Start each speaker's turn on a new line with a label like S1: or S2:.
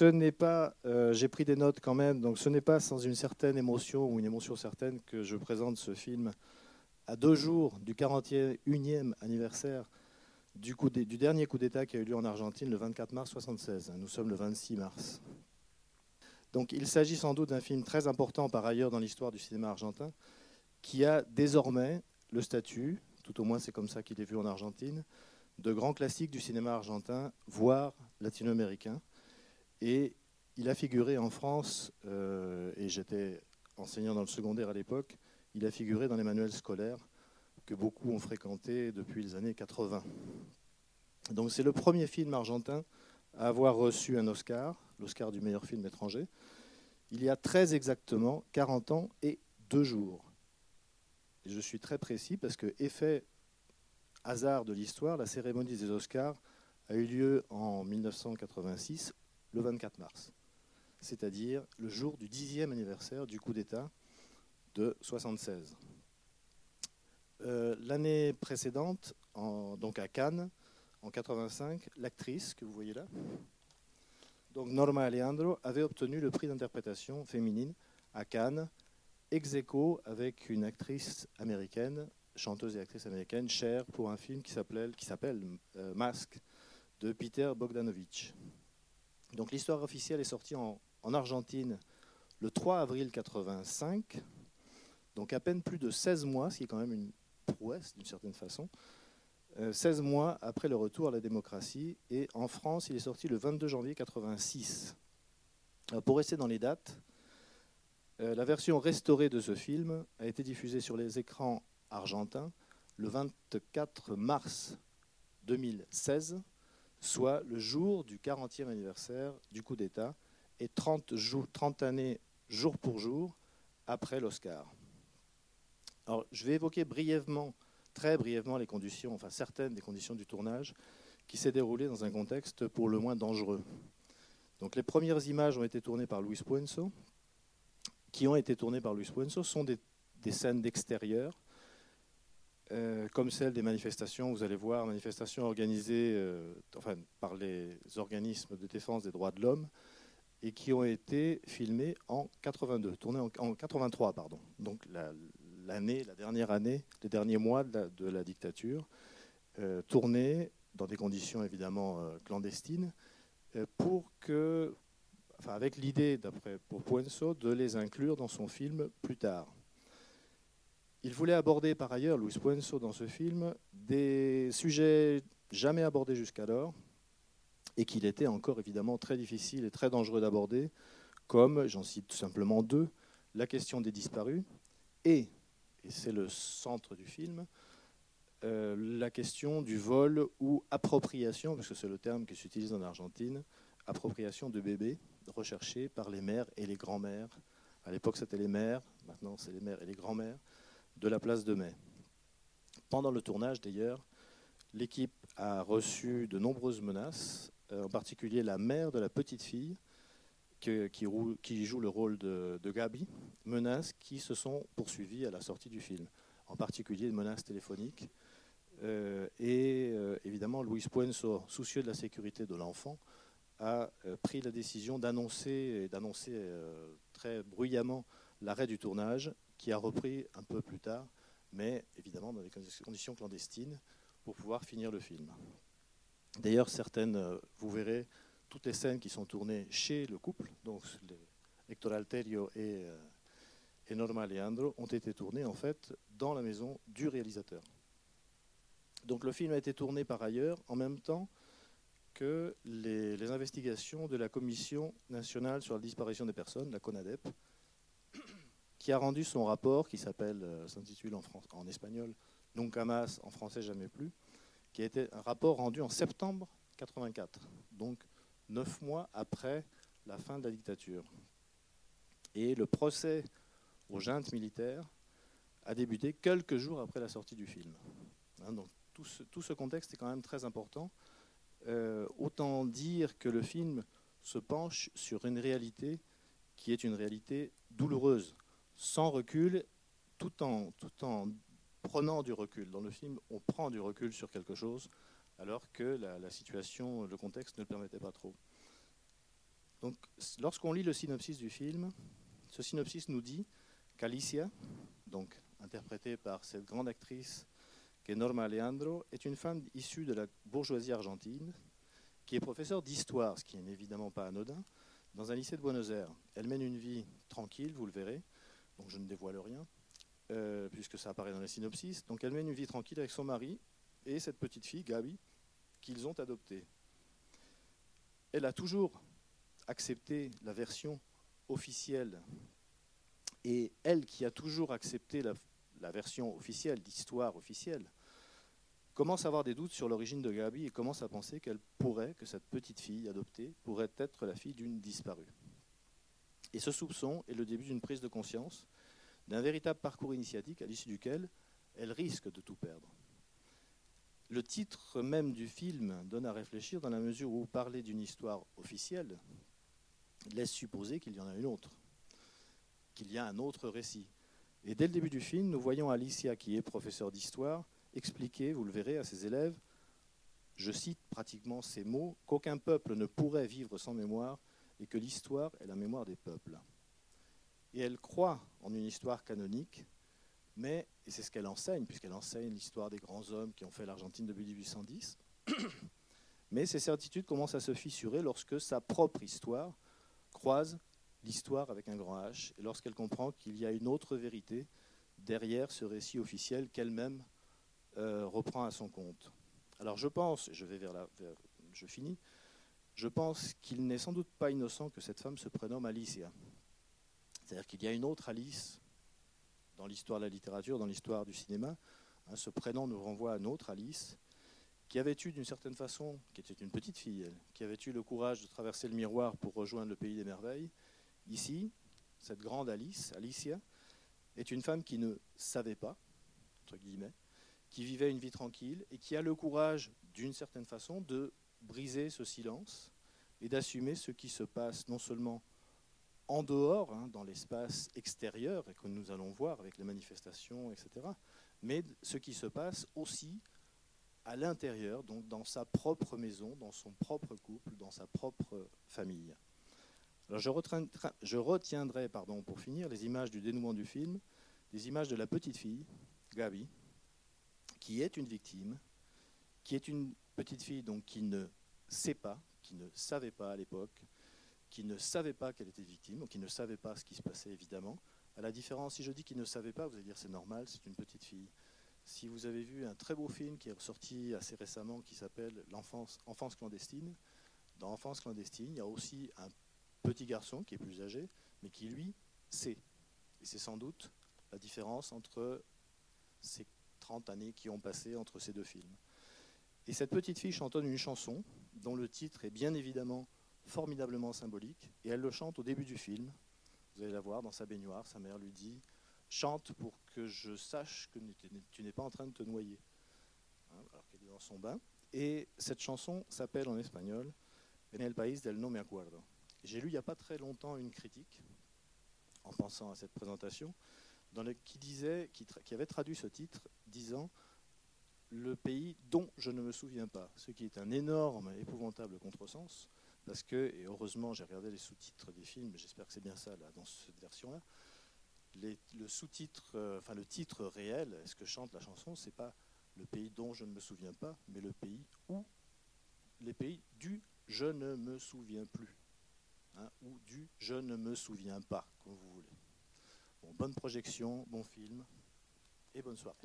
S1: ce n'est pas, euh, j'ai pris des notes quand même, donc ce n'est pas sans une certaine émotion ou une émotion certaine que je présente ce film à deux jours du 41e anniversaire du, du dernier coup d'État qui a eu lieu en Argentine le 24 mars 1976. Nous sommes le 26 mars. Donc il s'agit sans doute d'un film très important par ailleurs dans l'histoire du cinéma argentin, qui a désormais le statut, tout au moins c'est comme ça qu'il est vu en Argentine, de grand classique du cinéma argentin, voire latino-américain. Et il a figuré en France, euh, et j'étais enseignant dans le secondaire à l'époque, il a figuré dans les manuels scolaires que beaucoup ont fréquenté depuis les années 80. Donc c'est le premier film argentin à avoir reçu un Oscar, l'Oscar du meilleur film étranger, il y a très exactement 40 ans et deux jours. Je suis très précis parce que, effet hasard de l'histoire, la cérémonie des Oscars a eu lieu en 1986, le 24 mars, c'est-à-dire le jour du dixième anniversaire du coup d'État de 1976. Euh, l'année précédente, donc à Cannes, en 85, l'actrice que vous voyez là, donc Norma Alejandro, avait obtenu le prix d'interprétation féminine à Cannes, ex aequo avec une actrice américaine, chanteuse et actrice américaine, chère pour un film qui s'appelle euh, Mask de Peter Bogdanovich. Donc l'histoire officielle est sortie en, en Argentine le 3 avril 85, donc à peine plus de 16 mois, ce qui est quand même une prouesse d'une certaine façon, 16 euh, mois après le retour à la démocratie. Et en France, il est sorti le 22 janvier 86. pour rester dans les dates, euh, la version restaurée de ce film a été diffusée sur les écrans argentins le 24 mars 2016, soit le jour du 40e anniversaire du coup d'État et 30, jours, 30 années jour pour jour après l'Oscar. Alors, je vais évoquer brièvement très brièvement les conditions, enfin certaines des conditions du tournage, qui s'est déroulé dans un contexte pour le moins dangereux. Donc les premières images ont été tournées par Luis Puenzo, qui ont été tournées par Luis Puenzo, sont des, scènes d'extérieur, euh, comme celles des manifestations, vous allez voir, manifestations organisées euh, enfin, par les organismes de défense des droits de l'homme, et qui ont été filmées en 82, tournées en, en 83, pardon. Donc la, l'année, la dernière année, les derniers mois de la, dictature, euh, tournés dans des conditions évidemment clandestines, pour que, enfin, avec l'idée, d'après pour Puenzo, de les inclure dans son film plus tard. Il voulait aborder par ailleurs, Luis Puenzo, dans ce film, des sujets jamais abordés jusqu'alors, et qu'il était encore évidemment très difficile et très dangereux d'aborder, comme, j'en cite tout simplement deux, la question des disparus et et c'est le centre du film, euh, la question du vol ou appropriation, parce que c'est le terme qui s'utilise en Argentine, appropriation de bébés recherchés par les mères et les grands-mères. À l'époque, c'était les mères, maintenant c'est les mères et les grands-mères de la place de Mai. Pendant le tournage, d'ailleurs, l'équipe a reçu de nombreuses menaces, euh, en particulier la mère de la petite fille qui, joue le rôle de, Gabi, menaces qui se sont poursuivies à la sortie du film, en particulier de menaces téléphoniques. Euh, et euh, évidemment, Luis Puenzo, soucieux de la sécurité de l'enfant, a pris la décision d'annoncer, d'annoncer très bruyamment l'arrêt du tournage, qui a repris un peu plus tard, mais évidemment dans des conditions clandestines, pour pouvoir finir le film. D'ailleurs, certaines, vous verrez, toutes les scènes qui sont tournées chez le couple, donc Hector Alterio et, euh, et, Norma Leandro, ont été tournées en fait dans la maison du réalisateur. Donc le film a été tourné par ailleurs en même temps que les, investigations de la Commission nationale sur la disparition des personnes, la CONADEP, qui a rendu son rapport, qui s'appelle, euh, s'intitule en, en espagnol Nunca más, en français jamais plus, qui a été un rapport rendu en septembre 84. Donc neuf mois après la fin de la dictature. Et le procès aux juntes militaires a débuté quelques jours après la sortie du film. Hein, donc tout ce, contexte est quand même très important. Euh, autant dire que le film se penche sur une réalité qui est une réalité douloureuse, sans recul, tout en, prenant du recul. Dans le film, on prend du recul sur quelque chose, alors que la, situation, le contexte ne le permettait pas trop. Donc lorsqu'on lit le synopsis du film, ce synopsis nous dit qu'Alicia, donc interprétée par cette grande actrice qui est Norma Leandro, est une femme issue de la bourgeoisie argentine, qui est professeure d'histoire, ce qui n'est évidemment pas anodin, dans un lycée de Buenos Aires. Elle mène une vie tranquille, vous le verrez, donc je ne dévoile rien, euh, puisque ça apparaît dans les synopsis. Donc elle mène une vie tranquille avec son mari et cette petite fille, Gabi, qu'ils ont adoptée. Elle a toujours accepté la version officielle, et elle qui a toujours accepté la, version officielle, d'histoire officielle, commence à avoir des doutes sur l'origine de Gabi et commence à penser qu'elle pourrait, que cette petite fille adoptée, pourrait être la fille d'une disparue. Et ce soupçon est le début d'une prise de conscience, d'un véritable parcours initiatique à l'issue duquel elle risque de tout perdre. Le titre même du film donne à réfléchir dans la mesure où parler d'une histoire officielle laisse supposer qu'il y en a une autre, qu'il y a un autre récit. Et dès le début du film, nous voyons Alicia, qui est professeure d'histoire, expliquer, vous le verrez, à ses élèves, je cite pratiquement ces mots, qu'aucun peuple ne pourrait vivre sans mémoire et que l'histoire est la mémoire des peuples. Et elle croit en une histoire canonique, mais, et c'est ce qu'elle enseigne, puisqu'elle enseigne l'histoire des grands hommes qui ont fait l'Argentine depuis 1810, mais ces certitudes commencent à se fissurer lorsque sa propre histoire croise l'histoire avec un grand H, et lorsqu'elle comprend qu'il y a une autre vérité derrière ce récit officiel qu'elle-même euh, reprend à son compte. Alors je pense, je vais vers la, je finis, je pense qu'il n'est sans doute pas innocent que cette femme se prénomme Alicia. C'est-à-dire qu'il y a une autre Alice dans l'histoire de la littérature, dans l'histoire du cinéma. Hein, ce prénom nous renvoie à une autre Alice qui avait eu d'une certaine façon, qui était une petite fille, qui avait eu le courage de traverser le miroir pour rejoindre le pays des merveilles. Ici, cette grande Alice, Alicia, est une femme qui ne savait pas, entre guillemets, qui vivait une vie tranquille et qui a le courage, d'une certaine façon, de briser ce silence et d'assumer ce qui se passe non seulement en dehors, hein, dans l'espace extérieur, et que nous allons voir avec les manifestations, etc., mais ce qui se passe aussi à l'intérieur, donc dans sa propre maison, dans son propre couple, dans sa propre famille. Alors je, retiendrai, je retiendrai pardon, pour finir les images du dénouement du film, des images de la petite fille, Gabi, qui est une victime, qui est une petite fille donc qui ne sait pas, qui ne savait pas à l'époque, qui ne savait pas qu'elle était victime, ou qui ne savait pas ce qui se passait évidemment. À la différence, si je dis qu'il ne savait pas, vous allez dire c'est normal, c'est une petite fille. Si vous avez vu un très beau film qui est ressorti assez récemment qui s'appelle L'enfance enfance clandestine, dans Enfance clandestine, il y a aussi un petit garçon qui est plus âgé, mais qui lui sait. Et c'est sans doute la différence entre ces 30 années qui ont passé entre ces deux films. Et cette petite fille chantonne une chanson dont le titre est bien évidemment formidablement symbolique, et elle le chante au début du film. Vous allez la voir dans sa baignoire, sa mère lui dit Chante pour que je sache que tu n'es pas en train de te noyer. Hein, alors qu'elle est dans son bain. Et cette chanson s'appelle en espagnol En el país del no me acuerdo. J'ai lu il n'y a pas très longtemps une critique, en pensant à cette présentation, dans le, qui, disait, qui, qui avait traduit ce titre disant le pays dont je ne me souviens pas, ce qui est un énorme, épouvantable contresens, parce que, et heureusement j'ai regardé les sous-titres des films, j'espère que c'est bien ça là, dans cette version-là, le sous-titre, euh, enfin le titre réel, ce que chante la chanson, c'est pas le pays dont je ne me souviens pas, mais le pays où, les pays du je ne me souviens plus, hein, ou du je ne me souviens pas, comme vous voulez. Bon, bonne projection, bon film et bonne soirée.